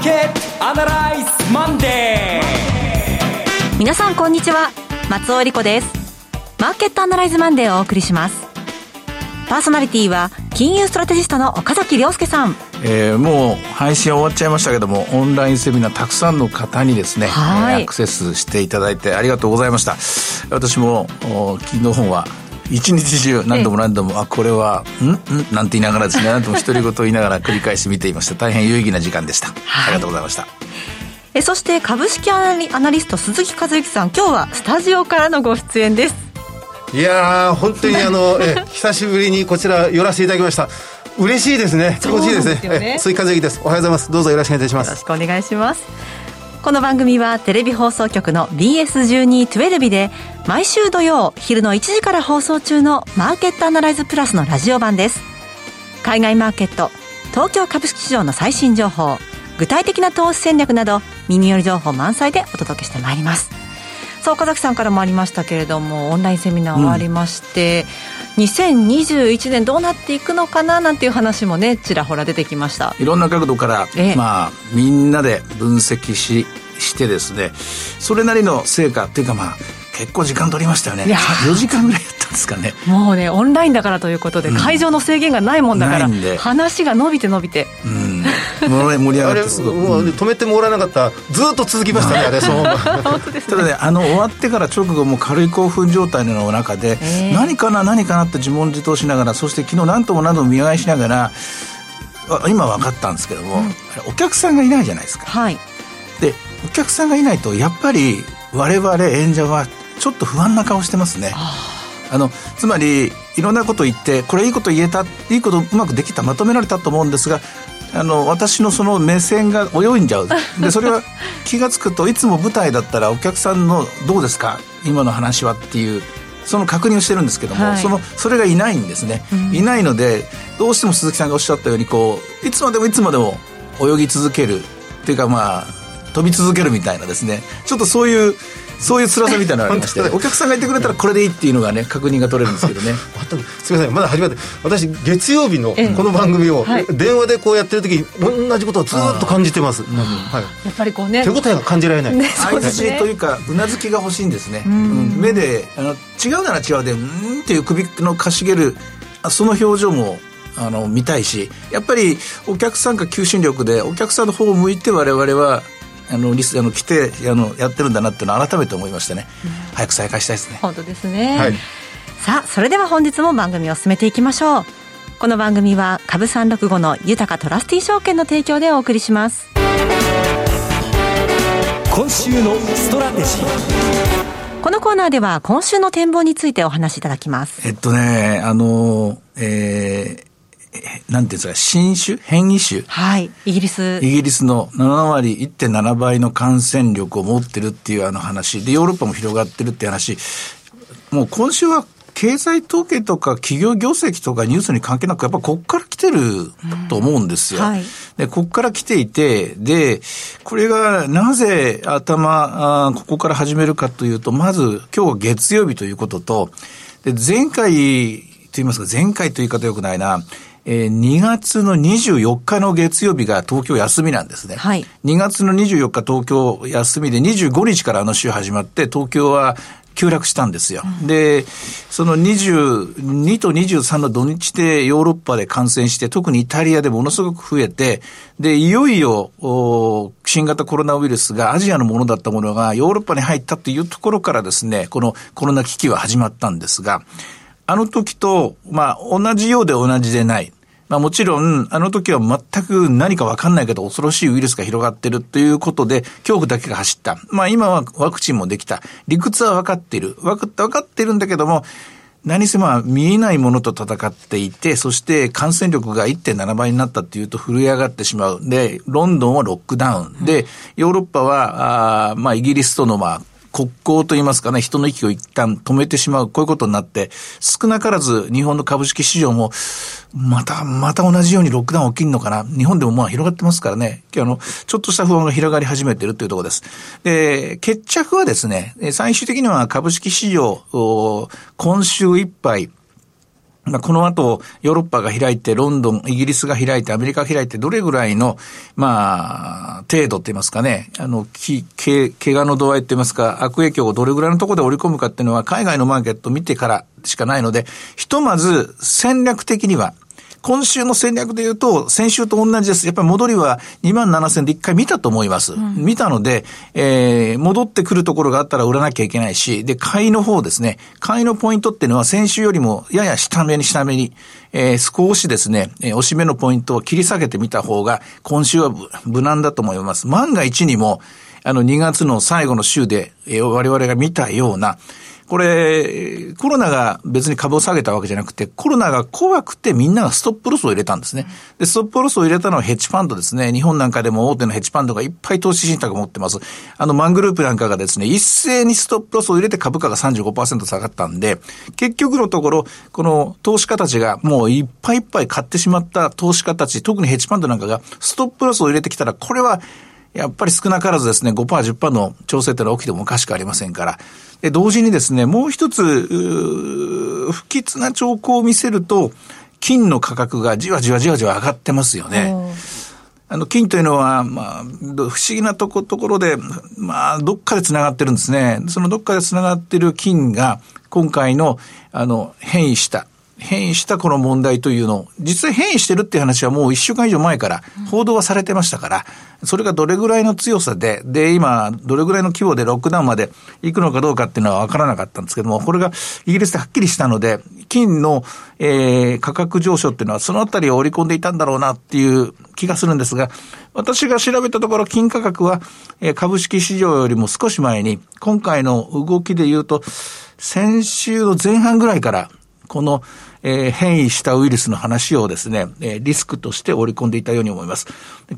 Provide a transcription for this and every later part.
ーケットアナライズマンデー。皆さんこんにちは。松尾英里子です。マーケットアナライズマンデーをお送りします。パーソナリティは金融ストラテジストの岡崎良介さん。えー、もう配信終わっちゃいましたけどもオンラインセミナーたくさんの方にですね、はい、アクセスしていただいてありがとうございました。私も昨日本は一日中何度も何度も、あ、これは、ん？ん？なんて言いながらですね、何度も独り言言いながら繰り返し見ていました。大変有意義な時間でした。はい、ありがとうございました。えそして株式アナリスト鈴木和之さん。今日はスタジオからのご出演です。いや本当にあの え久しぶりにこちら寄らせていただきました。嬉しいですね。気持ちいいですね。ですね。鈴木和之です。おはようございます。どうぞよろしくお願いいたします。よろしくお願いしますこの番組はテレビ放送局の BS1212 で毎週土曜昼の1時から放送中のマーケットアナライズプラスのラジオ版です。海外マーケット東京株式市場の最新情報具体的な投資戦略など耳寄り情報満載でお届けしてまいります。さあ岡崎さんからもありましたけれどもオンラインセミナー終わりまして、うん、2021年どうなっていくのかななんていう話もねちらほら出てきました。いろんな角度から、ええ、まあみんなで分析ししてですねそれなりの成果っていうかまあ結構時間取りましたよね。4時間ぐらいやったんですかね。もうねオンラインだからということで、うん、会場の制限がないもんだから話が伸びて伸びて、うん盛り上がってすごい、もう止めてもらわなかった。ずっと続きましたねあれそのただねあの終わってから直後も軽い興奮状態の中で、えー、何かな何かなって自問自答しながらそして昨日何とも何度も見返しながら今分かったんですけども、うん、お客さんがいないじゃないですか、はい、でお客さんがいないとやっぱり我々演者はちょっと不安な顔してますね。あのつまりいろんなこと言ってこれいいこと言えたいいことうまくできたまとめられたと思うんですがあの私のその目線が泳いんじゃう。でそれは気が付くといつも舞台だったらお客さんの「どうですか？今の話は」っていうその確認をしてるんですけども、はい、そのそれがいないんですね、うん、いないのでどうしても鈴木さんがおっしゃったようにこういつまでもいつまでも泳ぎ続ける。っていうかまあ飛び続けるみたいなですね。ちょっとそういうそういう辛さみたいなのがありましてお客さんがいてくれたらこれでいいっていうのがね確認が取れるんですけどね。すみません。まだ始まって私月曜日のこの番組を電話でこうやってる時に同じことをずっと感じてます、はい、やっぱりこうね。手応えが感じられない。相づちというかうなずきが欲しいんですね、うん、目であの違うなら違うでうんっていう首のかしげるその表情もあの見たいしやっぱりお客さんが求心力でお客さんの方を向いて我々はあのリスあの来てあのやってるんだなっていうのを改めて思いましてね、うん、早く再開したいですね。本当ですね、はい、さあそれでは本日も番組を進めていきましょう。この番組は株三六五の豊トラスティ証券の提供でお送りします。今週のストラテジー。このコーナーでは今週の展望についてお話しいただきます。えっとね、あの、えー、なんていうんですか、新種？変異種？はい。イギリス。イギリスの7割、1.7倍の感染力を持ってるっていうあの話。で、ヨーロッパも広がってるって話。もう今週は経済統計とか企業業績とかニュースに関係なく、やっぱこっから来てると思うんですよ。うんはい、で、こっから来ていて、で、これがなぜ頭あ、ここから始めるかというと、まず今日は月曜日ということと、で、前回と言いますか、前回という言い方よくないな、えー、2月の24日の月曜日が東京休みなんですね。はい。2月の24日東京休みで25日からあの週始まって東京は急落したんですよ。うん、で、その22と23の土日でヨーロッパで感染して、特にイタリアでものすごく増えて、で、いよいよ、新型コロナウイルスがアジアのものだったものがヨーロッパに入ったっていうところからですね、このコロナ危機は始まったんですが、あの時と、まあ、同じようで同じでない。まあもちろん、あの時は全く何かわかんないけど恐ろしいウイルスが広がってるということで、恐怖だけが走った。まあ今はワクチンもできた。理屈は分かっている。分かってるんだけども、何せまあ見えないものと戦っていて、そして感染力が1.7倍になったっていうと震え上がってしまう。で、ロンドンはロックダウン。で、ヨーロッパは、あまあイギリスとのまあ国交といいますかね、人の息を一旦止めてしまう、こういうことになって、少なからず日本の株式市場も、また、また同じようにロックダウン起きるのかな。日本でもまあ広がってますからね。今日あの、ちょっとした不安が広がり始めているというところです。で、決着はですね、最終的には株式市場、今週いっぱい、まあ、この後、ヨーロッパが開いて、ロンドン、イギリスが開いて、アメリカが開いて、どれぐらいの、まあ、程度って言いますかね、あの、き、け、怪我の度合いって言いますか、悪影響をどれぐらいのところで織り込むかっていうのは、海外のマーケットを見てからしかないので、ひとまず戦略的には、今週の戦略で言うと、先週と同じです。やっぱり戻りは2万7000で一回見たと思います。うん、見たので、えー、戻ってくるところがあったら売らなきゃいけないし、で、買いの方ですね。買いのポイントっていうのは先週よりもやや下目に下目に、えー、少しですね、えー、押し目のポイントを切り下げてみた方が、今週は無難だと思います。万が一にも、あの、2月の最後の週で、えー、我々が見たような、これ、コロナが別に株を下げたわけじゃなくて、コロナが怖くてみんながストップロスを入れたんですね。で、ストップロスを入れたのはヘッジファンドですね。日本なんかでも大手のヘッジファンドがいっぱい投資信託を持ってます。あの、マングループなんかがですね、一斉にストップロスを入れて株価が35%下がったんで、結局のところ、この投資家たちがもういっぱいいっぱい買ってしまった投資家たち、特にヘッジファンドなんかがストップロスを入れてきたら、これはやっぱり少なからずですね、5%、10%の調整ってのは起きてもおかしくありませんから。で、同時にですね、もう一つ、不吉な兆候を見せると、金の価格がじわじわじわじわ上がってますよね。あの、金というのは、まあ、不思議なとこ、ところで、まあ、どっかで繋がってるんですね。そのどっかで繋がってる金が、今回の、あの、変異した、変異したこの問題というのを、実際変異してるっていう話はもう一週間以上前から報道はされてましたから、それがどれぐらいの強さで、で、今、どれぐらいの規模でロックダウンまで行くのかどうかっていうのは分からなかったんですけども、これがイギリスではっきりしたので、金の、えー、価格上昇っていうのはそのあたりを織り込んでいたんだろうなっていう気がするんですが、私が調べたところ、金価格は、株式市場よりも少し前に、今回の動きで言うと、先週の前半ぐらいから、この、えー、変異したウイルスの話をですね、えー、リスクとして織り込んでいたように思います。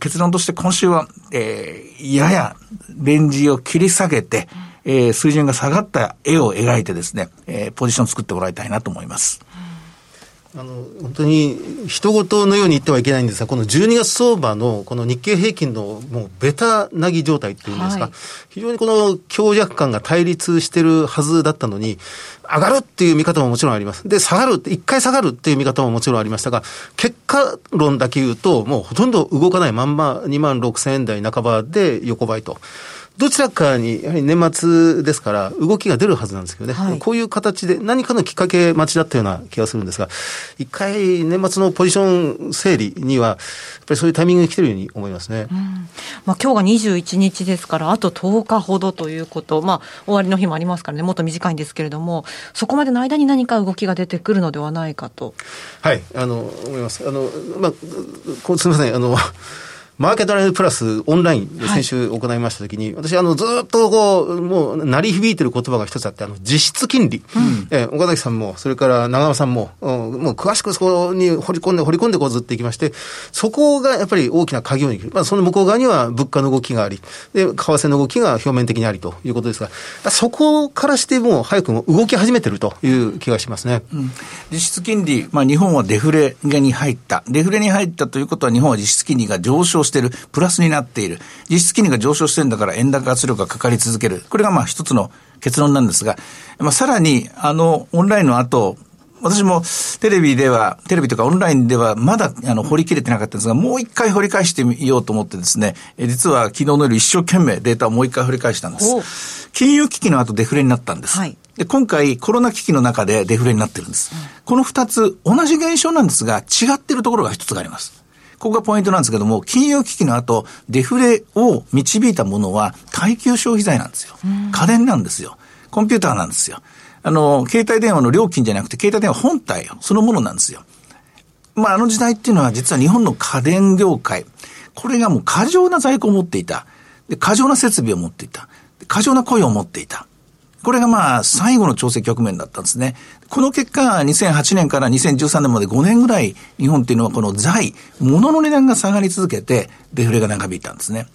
結論として今週は、えー、ややレンジを切り下げて、えー、水準が下がった絵を描いてですね、えー、ポジション作ってもらいたいなと思います。あの、本当に、人事のように言ってはいけないんですが、この12月相場の、この日経平均の、もう、ベタなぎ状態っていうんですか、はい、非常にこの強弱感が対立してるはずだったのに、上がるっていう見方ももちろんあります。で、下がる、一回下がるっていう見方ももちろんありましたが、結果論だけ言うと、もうほとんど動かないまんま2万6千円台半ばで横ばいと。どちらかに、やはり年末ですから、動きが出るはずなんですけどね、はい、こういう形で何かのきっかけ待ちだったような気がするんですが、一回年末のポジション整理には、やっぱりそういうタイミングに来てるように思いますね。うん、まあ今日が21日ですから、あと10日ほどということ、まあ終わりの日もありますからね、もっと短いんですけれども、そこまでの間に何か動きが出てくるのではないかと。はい、あの、思います。あの、まあ、すみません、あの、マーケットライブプラスオンラインで先週行いましたときに、はい、私、あの、ずっとこう、もう、鳴り響いてる言葉が一つあって、あの、実質金利。うん、え岡崎さんも、それから長山さんも、うん、もう詳しくそこに掘り込んで、掘り込んでこうずっていきまして、そこがやっぱり大きな鍵を握る。まあ、その向こう側には物価の動きがあり、で、為替の動きが表面的にありということですが、そこからしても早くも動き始めてるという気がしますね。うん、実質金利、まあ、日本はデフレに入った。デフレに入ったということは、日本は実質金利が上昇している。プラスになっている。実質金利が上昇してるんだから円高圧力がかかり続ける。これがまあ一つの結論なんですが、まあ、さらに、あの、オンラインの後、私もテレビでは、テレビとかオンラインではまだあの掘り切れてなかったんですが、もう一回掘り返してみようと思ってですね、実は昨日の夜一生懸命データをもう一回掘り返したんです。金融危機の後デフレになったんです。はい、で今回コロナ危機の中でデフレになってるんです。うん、この二つ同じ現象なんですが違っているところが一つがあります。ここがポイントなんですけども、金融危機の後、デフレを導いたものは耐久消費財なんですよ。家電なんですよ。コンピューターなんですよ。あの、携帯電話の料金じゃなくて、携帯電話本体そのものなんですよ。まあ、あの時代っていうのは実は日本の家電業界、これがもう過剰な在庫を持っていた。で、過剰な設備を持っていた。過剰な雇用を持っていた。これがまあ、最後の調整局面だったんですね。この結果、2008年から2013年まで5年ぐらい、日本っていうのはこの財、物の値段が下がり続けて、デフレが長引いたんですね。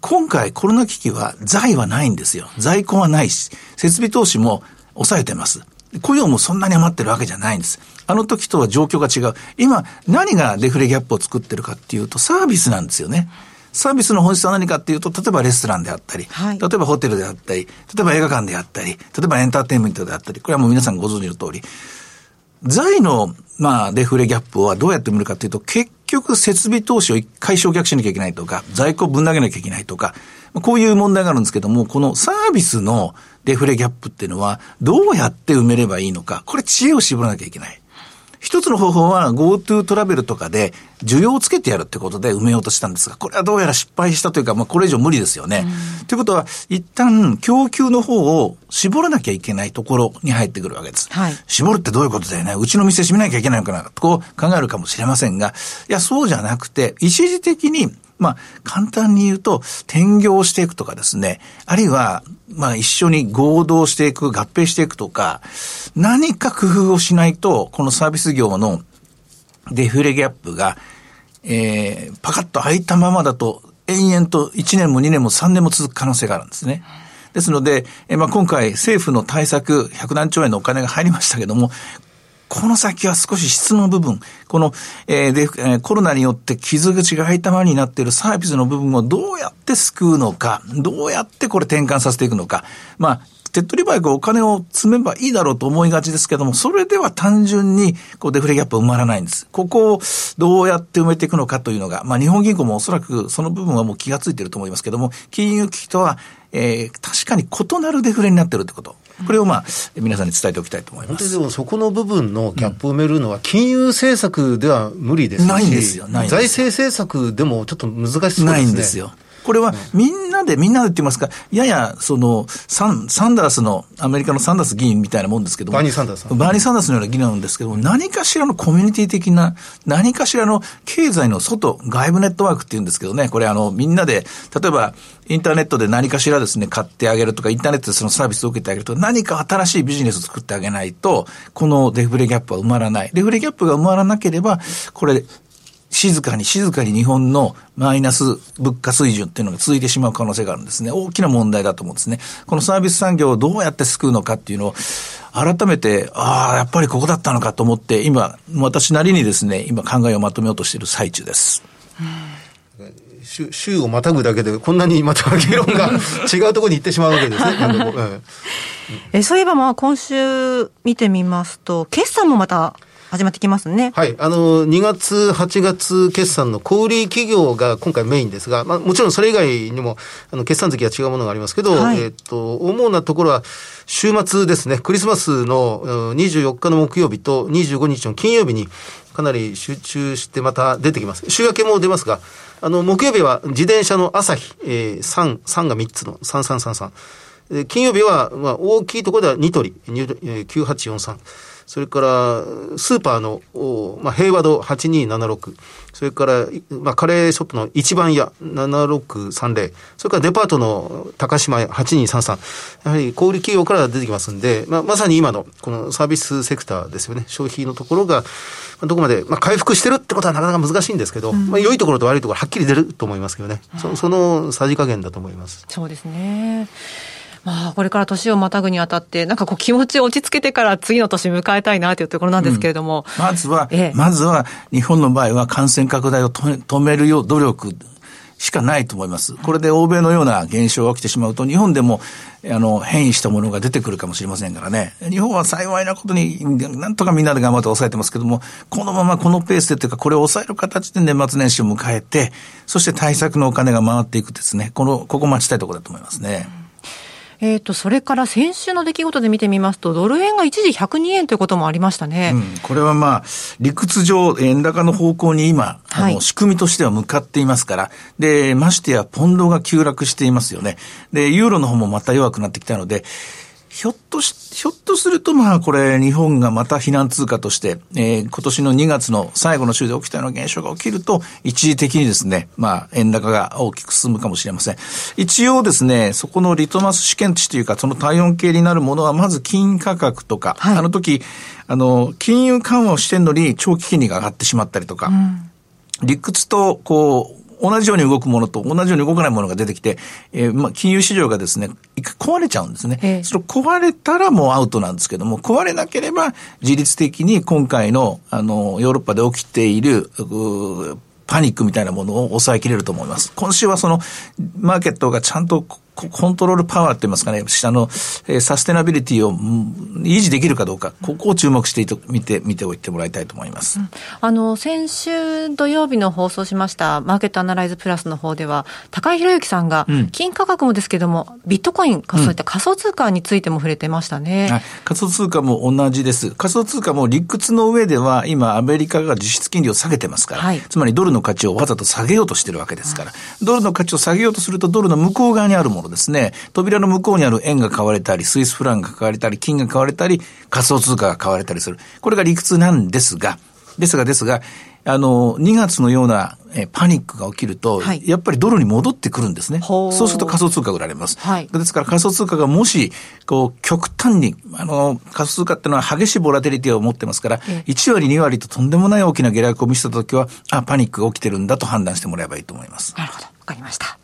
今回コロナ危機は財はないんですよ。在庫はないし、設備投資も抑えてます。雇用もそんなに余ってるわけじゃないんです。あの時とは状況が違う。今、何がデフレギャップを作ってるかっていうと、サービスなんですよね。サービスの本質は何かっていうと、例えばレストランであったり、はい、例えばホテルであったり、例えば映画館であったり、例えばエンターテインメントであったり、これはもう皆さんご存知の通り、財のまあ、デフレギャップはどうやって埋めるかというと、結局設備投資を一回償却しなきゃいけないとか、在庫をぶん投げなきゃいけないとか、こういう問題があるんですけども、このサービスのデフレギャップっていうのは、どうやって埋めればいいのか、これ知恵を絞らなきゃいけない。一つの方法は GoTo トラベルとかで需要をつけてやるってことで埋めようとしたんですが、これはどうやら失敗したというか、まあこれ以上無理ですよね。ということは、一旦供給の方を絞らなきゃいけないところに入ってくるわけです。はい、絞るってどういうことだよね。うちの店閉めなきゃいけないのかなとこう考えるかもしれませんが、いや、そうじゃなくて、一時的にまあ、簡単に言うと、転業していくとかですね、あるいは、まあ、一緒に合同していく、合併していくとか、何か工夫をしないと、このサービス業のデフレギャップが、えー、パカッと開いたままだと、延々と1年も2年も3年も続く可能性があるんですね。ですので、えまあ、今回政府の対策100何兆円のお金が入りましたけども、この先は少し質の部分、この、えー、で、えー、コロナによって傷口が開いたままになっているサービスの部分をどうやって救うのか、どうやってこれ転換させていくのか。まあ、手っ取り早くお金を積めばいいだろうと思いがちですけども、それでは単純にこうデフレギャップ埋まらないんです。ここをどうやって埋めていくのかというのが、まあ日本銀行もおそらくその部分はもう気がついていると思いますけども、金融危機とは、えー、確かに異なるデフレになってるということ。これをまあ、皆さんに伝えておきたいと思います。でもそこの部分のギャップを埋めるのは、金融政策では無理ですし、ないんですよ、ない財政政策でもちょっと難しそうですね。ないんですよ。これはみんなで、みんなでって言いますか、やや、その、サン、サンダースの、アメリカのサンダース議員みたいなもんですけども。バーニー・サンダース。バーニー・サンダースのような議員なんですけども、何かしらのコミュニティ的な、何かしらの経済の外、外部ネットワークって言うんですけどね、これあの、みんなで、例えば、インターネットで何かしらですね、買ってあげるとか、インターネットでそのサービスを受けてあげるとか、何か新しいビジネスを作ってあげないと、このデフレギャップは埋まらない。デフレギャップが埋まらなければ、これ、静かに静かに日本のマイナス物価水準っていうのが続いてしまう可能性があるんですね。大きな問題だと思うんですね。このサービス産業をどうやって救うのかっていうのを、改めて、ああ、やっぱりここだったのかと思って、今、私なりにですね、今考えをまとめようとしている最中です。週週をまたぐだけで、こんなにまた議論が 違うところに行ってしまうわけですね。えそういえば、まあ、今週見てみますと、決算もまた始まってきますね。はい。あの、2月、8月決算の小売企業が今回メインですが、まあ、もちろんそれ以外にも、あの、決算月は違うものがありますけど、はい、えっ、と、主なところは、週末ですね、クリスマスの24日の木曜日と25日の金曜日に、かなり集中してまた出てきます。週明けも出ますが、あの、木曜日は自転車の朝日、えー、3、3が3つの3333。金曜日は、まあ、大きいところではニトリ、9843。それから、スーパーの、まあ、平和堂8276、それから、まあ、カレーショップの一番屋7630、それからデパートの高島屋8233、やはり小売企業から出てきますんで、まあ、まさに今のこのサービスセクターですよね、消費のところが、どこまで、まあ、回復してるってことはなかなか難しいんですけど、うん、まあ、良いところと悪いところはっきり出ると思いますけどね、うん、そそのさじ加減だと思います。そうですね。まあ、これから年をまたぐにあたって、なんかこう気持ちを落ち着けてから次の年迎えたいなというところなんですけれども。うん、まずは、ええ、まずは日本の場合は感染拡大を止めるよう努力しかないと思います。これで欧米のような現象が起きてしまうと、日本でも、あの、変異したものが出てくるかもしれませんからね。日本は幸いなことに、なんとかみんなで頑張って抑えてますけども、このままこのペースでというか、これを抑える形で年末年始を迎えて、そして対策のお金が回っていくですね。この、ここ待ちたいところだと思いますね。えっ、ー、と、それから先週の出来事で見てみますと、ドル円が一時102円ということもありましたね。うん、これはまあ、理屈上、円高の方向に今、あの、仕組みとしては向かっていますから、で、ましてや、ポンドが急落していますよね。で、ユーロの方もまた弱くなってきたので、ひょっとし、ひょっとするとまあこれ日本がまた避難通貨として、えー、今年の2月の最後の週で起きたような現象が起きると、一時的にですね、まあ円高が大きく進むかもしれません。一応ですね、そこのリトマス試験値というか、その体温計になるものはまず金価格とか、はい、あの時、あの、金融緩和をしてんのに長期金利が上がってしまったりとか、うん、理屈とこう、同じように動くものと同じように動かないものが出てきて、えー、まあ、金融市場がですね、一回壊れちゃうんですね。えー、それ壊れたらもうアウトなんですけども、壊れなければ自律的に今回の、あの、ヨーロッパで起きている、パニックみたいなものを抑えきれると思います。今週はその、マーケットがちゃんとコントロールパワーって言いますかね、下の、えー、サステナビリティを維持できるかどうか、ここを注目していと見て、見ておいてもらいたいと思います。うん、あの、先週土曜日の放送しましたマーケットアナライズプラスの方では、高井博之さんが、金価格もですけども、ビットコイン、そういった仮想通貨についても触れてましたね。はい、仮想通貨も同じです。仮想通貨も理屈の上では、今アメリカが実質金利を下げてますから、はい、つまりドルの価値をわざと下げようとしてるわけですから、ドルの価値を下げようとするとドルの向こう側にあるものですね、扉の向こうにある円が買われたり、スイスフランが買われたり、金が買われたり、仮想通貨が買われたりする。これが理屈なんですが、ですがですが、あの、2月のようなえパニックが起きると、はい、やっぱりドルに戻ってくるんですね。そうすると仮想通貨売られます。はい、ですから仮想通貨がもし、こう、極端に、あの、仮想通貨ってのは激しいボラテリティを持ってますから、え1割、2割ととんでもない大きな下落を見せたときは、あ、パニックが起きてるんだと判断してもらえばいいと思います。なるほど。わかりました。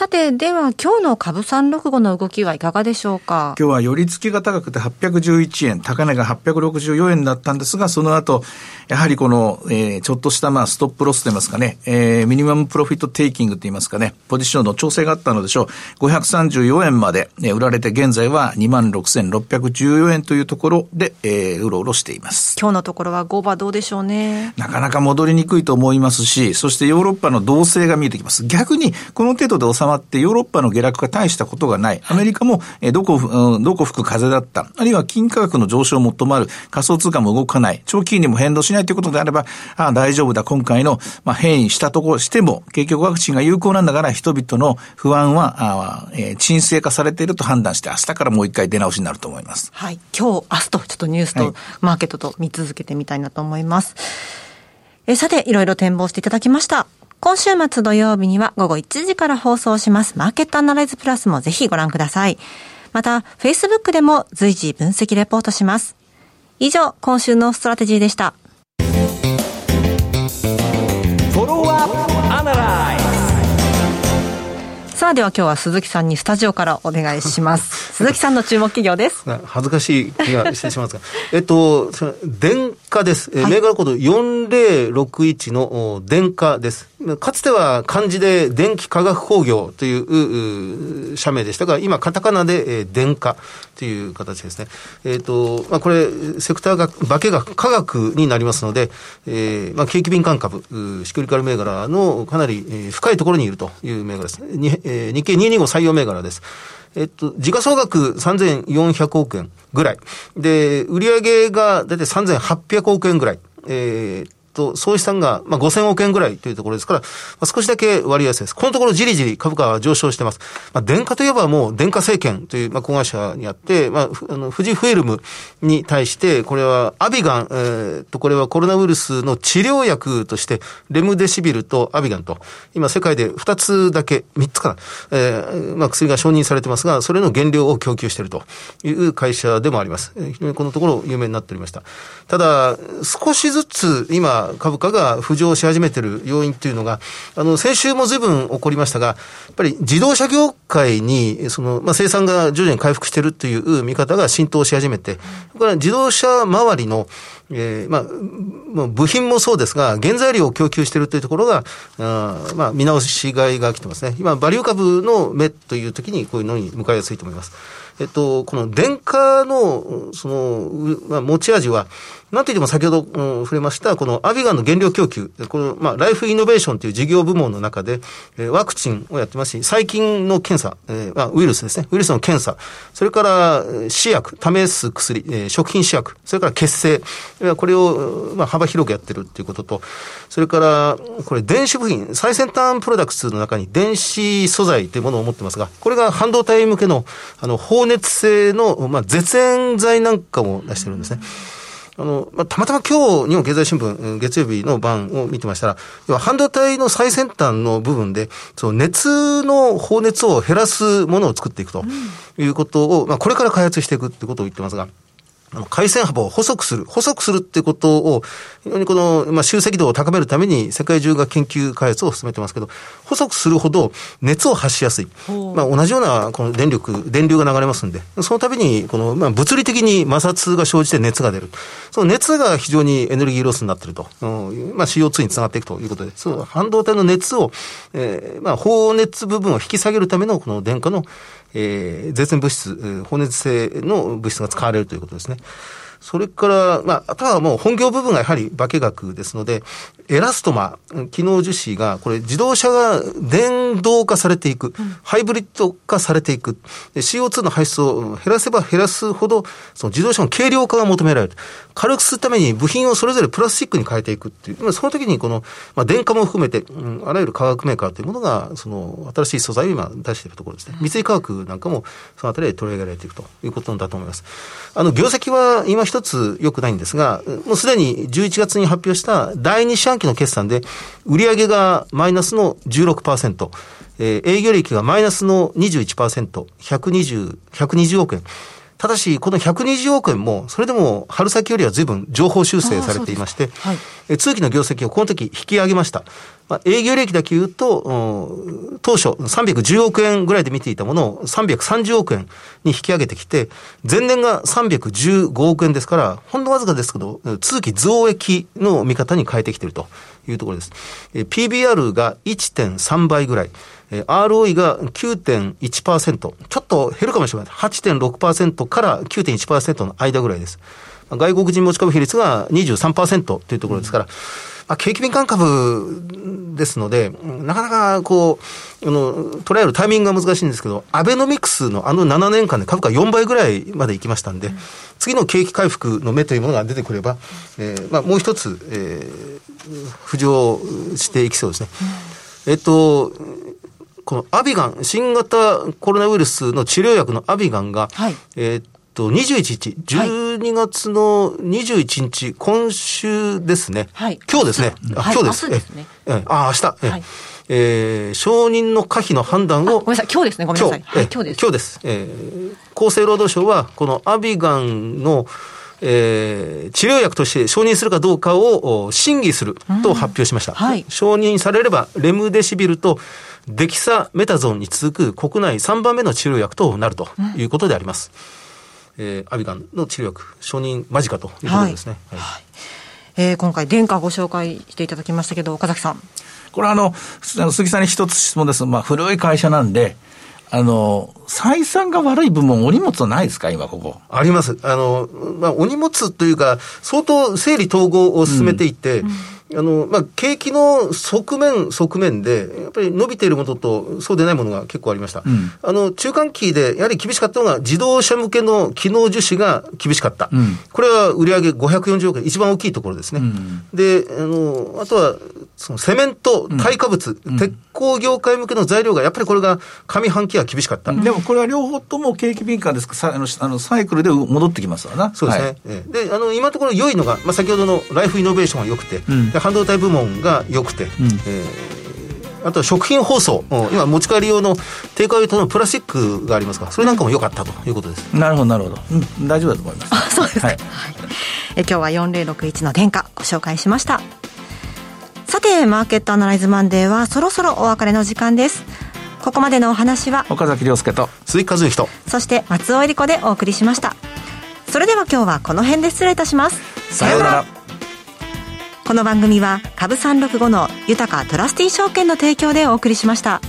さて、では今日の株365の動きはいかがでしょうか？今日は寄り付きが高くて811円、高値が864円だったんですが、その後、やはりこの、えー、ちょっとしたまあストップロスといいますかね、えー、ミニマムプロフィットテイキングといいますかね、ポジションの調整があったのでしょう。534円まで、ね、売られて現在は26,614円というところで、えー、うろうろしています。今日のところは5番どうでしょうね。なかなか戻りにくいと思いますし、そしてヨーロッパの動静が見えてきます。逆に、この程度で収ままってヨーロッパの下落が大したことがない。アメリカも、えどこ、うん、どこ吹く風だった。あるいは金価格の上昇を求まる。仮想通貨も動かない。長期金利も変動しないということであれば、ああ、大丈夫だ。今回の、まあ、変異したところしても、結局ワクチンが有効なんだから人々の不安は、あえー、沈静化されていると判断して、明日からもう一回出直しになると思います。はい。今日、明日とちょっとニュースとマーケットと見続けてみたいなと思います。えさて、いろいろ展望していただきました。今週末土曜日には午後1時から放送しますマーケットアナライズプラスもぜひご覧ください。また、Facebook でも随時分析レポートします。以上、今週のストラテジーでした。さあでは今日は鈴木さんにスタジオからお願いします。鈴木さんの注目企業です。恥ずかしい気がしてしまうんですが、えっと、電化です。はい、銘柄コード4061の電化です。かつては漢字で電気化学工業という社名でしたが、今カタカナで電化という形ですね。えっ、ー、と、まあ、これ、セクターが、化学、化学になりますので、えー、まあ、景気敏感株、シクリカル銘柄のかなり深いところにいるという銘柄です。にえー、日経225採用銘柄です。えっと、時価総額3400億円ぐらい。で、売上がだいたい3800億円ぐらい。えー、と、総資産が、まあ、5000億円ぐらいというところですから、まあ、少しだけ割安です。このところじりじり株価は上昇してます。まあ、電化といえばもう電化政権という、まあ、子会社にあって、まあ、あの、富士フイルムに対して、これはアビガン、えー、と、これはコロナウイルスの治療薬として、レムデシビルとアビガンと、今世界で2つだけ、3つかな、えー、まあ、薬が承認されてますが、それの原料を供給しているという会社でもあります。非常にこのところ有名になっておりました。ただ、少しずつ今、株価が浮上し始めている要因というのが、あの、先週も随分起こりましたが、やっぱり自動車業界に、その、まあ、生産が徐々に回復しているという見方が浸透し始めて、これは自動車周りの、えー、まあ、部品もそうですが、原材料を供給しているというところが、あまあ、見直しがいが来てますね。今、バリュー株の目という時にこういうのに向かいやすいと思います。えっと、この電化の、その、まあ、持ち味は、なんといっても先ほど、うん、触れました、このアビガンの原料供給、この、まあ、ライフイノベーションという事業部門の中で、えー、ワクチンをやってますし、細菌の検査、えー、まあ、ウイルスですね、ウイルスの検査、それから、試薬、試す薬、えー、食品試薬、それから血清、これを、まあ、幅広くやってるっていうことと、それから、これ電子部品、最先端プロダクツの中に電子素材というものを持ってますが、これが半導体向けの、あの、放熱性の、まあ、絶縁剤なんかも出してるんですね。あの、まあ、たまたま今日、日本経済新聞、月曜日の晩を見てましたら、要は半導体の最先端の部分で、その熱の放熱を減らすものを作っていくということを、まあ、これから開発していくってことを言ってますが、回線幅を細くする。細くするってことを、非常にこの、まあ、集積度を高めるために世界中が研究開発を進めてますけど、細くするほど熱を発しやすい。まあ、同じようなこの電力、電流が流れますんで、その度に、この、まあ、物理的に摩擦が生じて熱が出る。その熱が非常にエネルギーロスになっていると。うん、まあ、CO2 につながっていくということで、その半導体の熱を、えー、まあ、放熱部分を引き下げるためのこの電荷のえー、絶縁物質、放熱性の物質が使われるということですね。それから、まあ、あとはもう本業部分がやはり化学ですので、エラストマ、機能樹脂が、これ自動車が電動化されていく、うん、ハイブリッド化されていく、CO2 の排出を減らせば減らすほど、その自動車の軽量化が求められる。軽くするために部品をそれぞれプラスチックに変えていくっていう、その時にこの、まあ、電化も含めて、うん、あらゆる化学メーカーというものが、その、新しい素材を今出しているところですね。三井化学なんかも、そのあたりで取り上げられていくということだと思います。あの、業績は今一つ良くないんですが、もうすでに11月に発表した第2四半期の決算で、売上がマイナスの16%、えー、営業利益がマイナスの21%、120、120億円。ただし、この120億円も、それでも春先よりは随分情報修正されていまして、はい、通期の業績をこの時引き上げました。まあ、営業利益だけ言うと、当初310億円ぐらいで見ていたものを330億円に引き上げてきて、前年が315億円ですから、ほんのわずかですけど、通期増益の見方に変えてきているというところです。PBR が1.3倍ぐらい。ROE が9.1%。ちょっと減るかもしれない。8.6%から9.1%の間ぐらいです。外国人持ち株比率が23%というところですから、まあ、景気敏感株ですので、なかなかこう、あの、捉えるタイミングが難しいんですけど、アベノミクスのあの7年間で株価4倍ぐらいまで行きましたんで、次の景気回復の目というものが出てくれば、えー、まあ、もう一つ、えー、浮上していきそうですね。えっと、このアビガン、新型コロナウイルスの治療薬のアビガンが、はい、えっと、21日、12月の21日、はい、今週ですね。はい、今日ですね。あ今日です。ですね。え、あ、明日。はい、えー、承認の可否の判断を。ごめんなさい、今日ですね、ごめんなさい。今日,、今日です。今日です。えー、厚生労働省は、このアビガンの、えー、治療薬として承認するかどうかを審議すると発表しました。うんはい、承認されれば、レムデシビルとデキサメタゾンに続く国内3番目の治療薬となるということであります。うんえー、アビガンの治療薬承認間近ということですね。はい、はい、えー、今回、殿下ご紹介していただきましたけど、岡崎さん。これあの、鈴木さんに一つ質問です。まあ、古い会社なんで、あの、採算が悪い部門、お荷物はないですか、今、ここ。あります。あの、まあ、お荷物というか、相当整理統合を進めていて、うんうんあの、まあ、景気の側面、側面で、やっぱり伸びているものと、そうでないものが結構ありました。うん、あの、中間期で、やはり厳しかったのが、自動車向けの機能樹脂が厳しかった。うん、これは売上540億円、一番大きいところですね。うん、で、あの、あとは、そのセメント、耐火物、鉄鋼業界向けの材料が、やっぱりこれが上半期は厳しかった。でもこれは両方とも景気敏感ですか？さあのあのサイクルで戻ってきますわな。そうですね。はい、で、あの、今のところ良いのが、まあ、先ほどのライフイノベーションが良くて、で半導体部門が良くて、うん、えー、あと食品包装、今持ち帰り用のテイクアウトのプラスチックがありますが、それなんかも良かったということです。なるほど、なるほど。うん、大丈夫だと思います。あ、そうですか。はい、え今日は4061の殿下ご紹介しました。マーケットアナライズマンデーはそろそろお別れの時間です。ここまでのお話は岡崎亮介と鈴木和之と。そして松尾恵理子でお送りしました。それでは今日はこの辺で失礼いたします。さようなら。この番組は株365の豊かトラスティ証券の提供でお送りしました。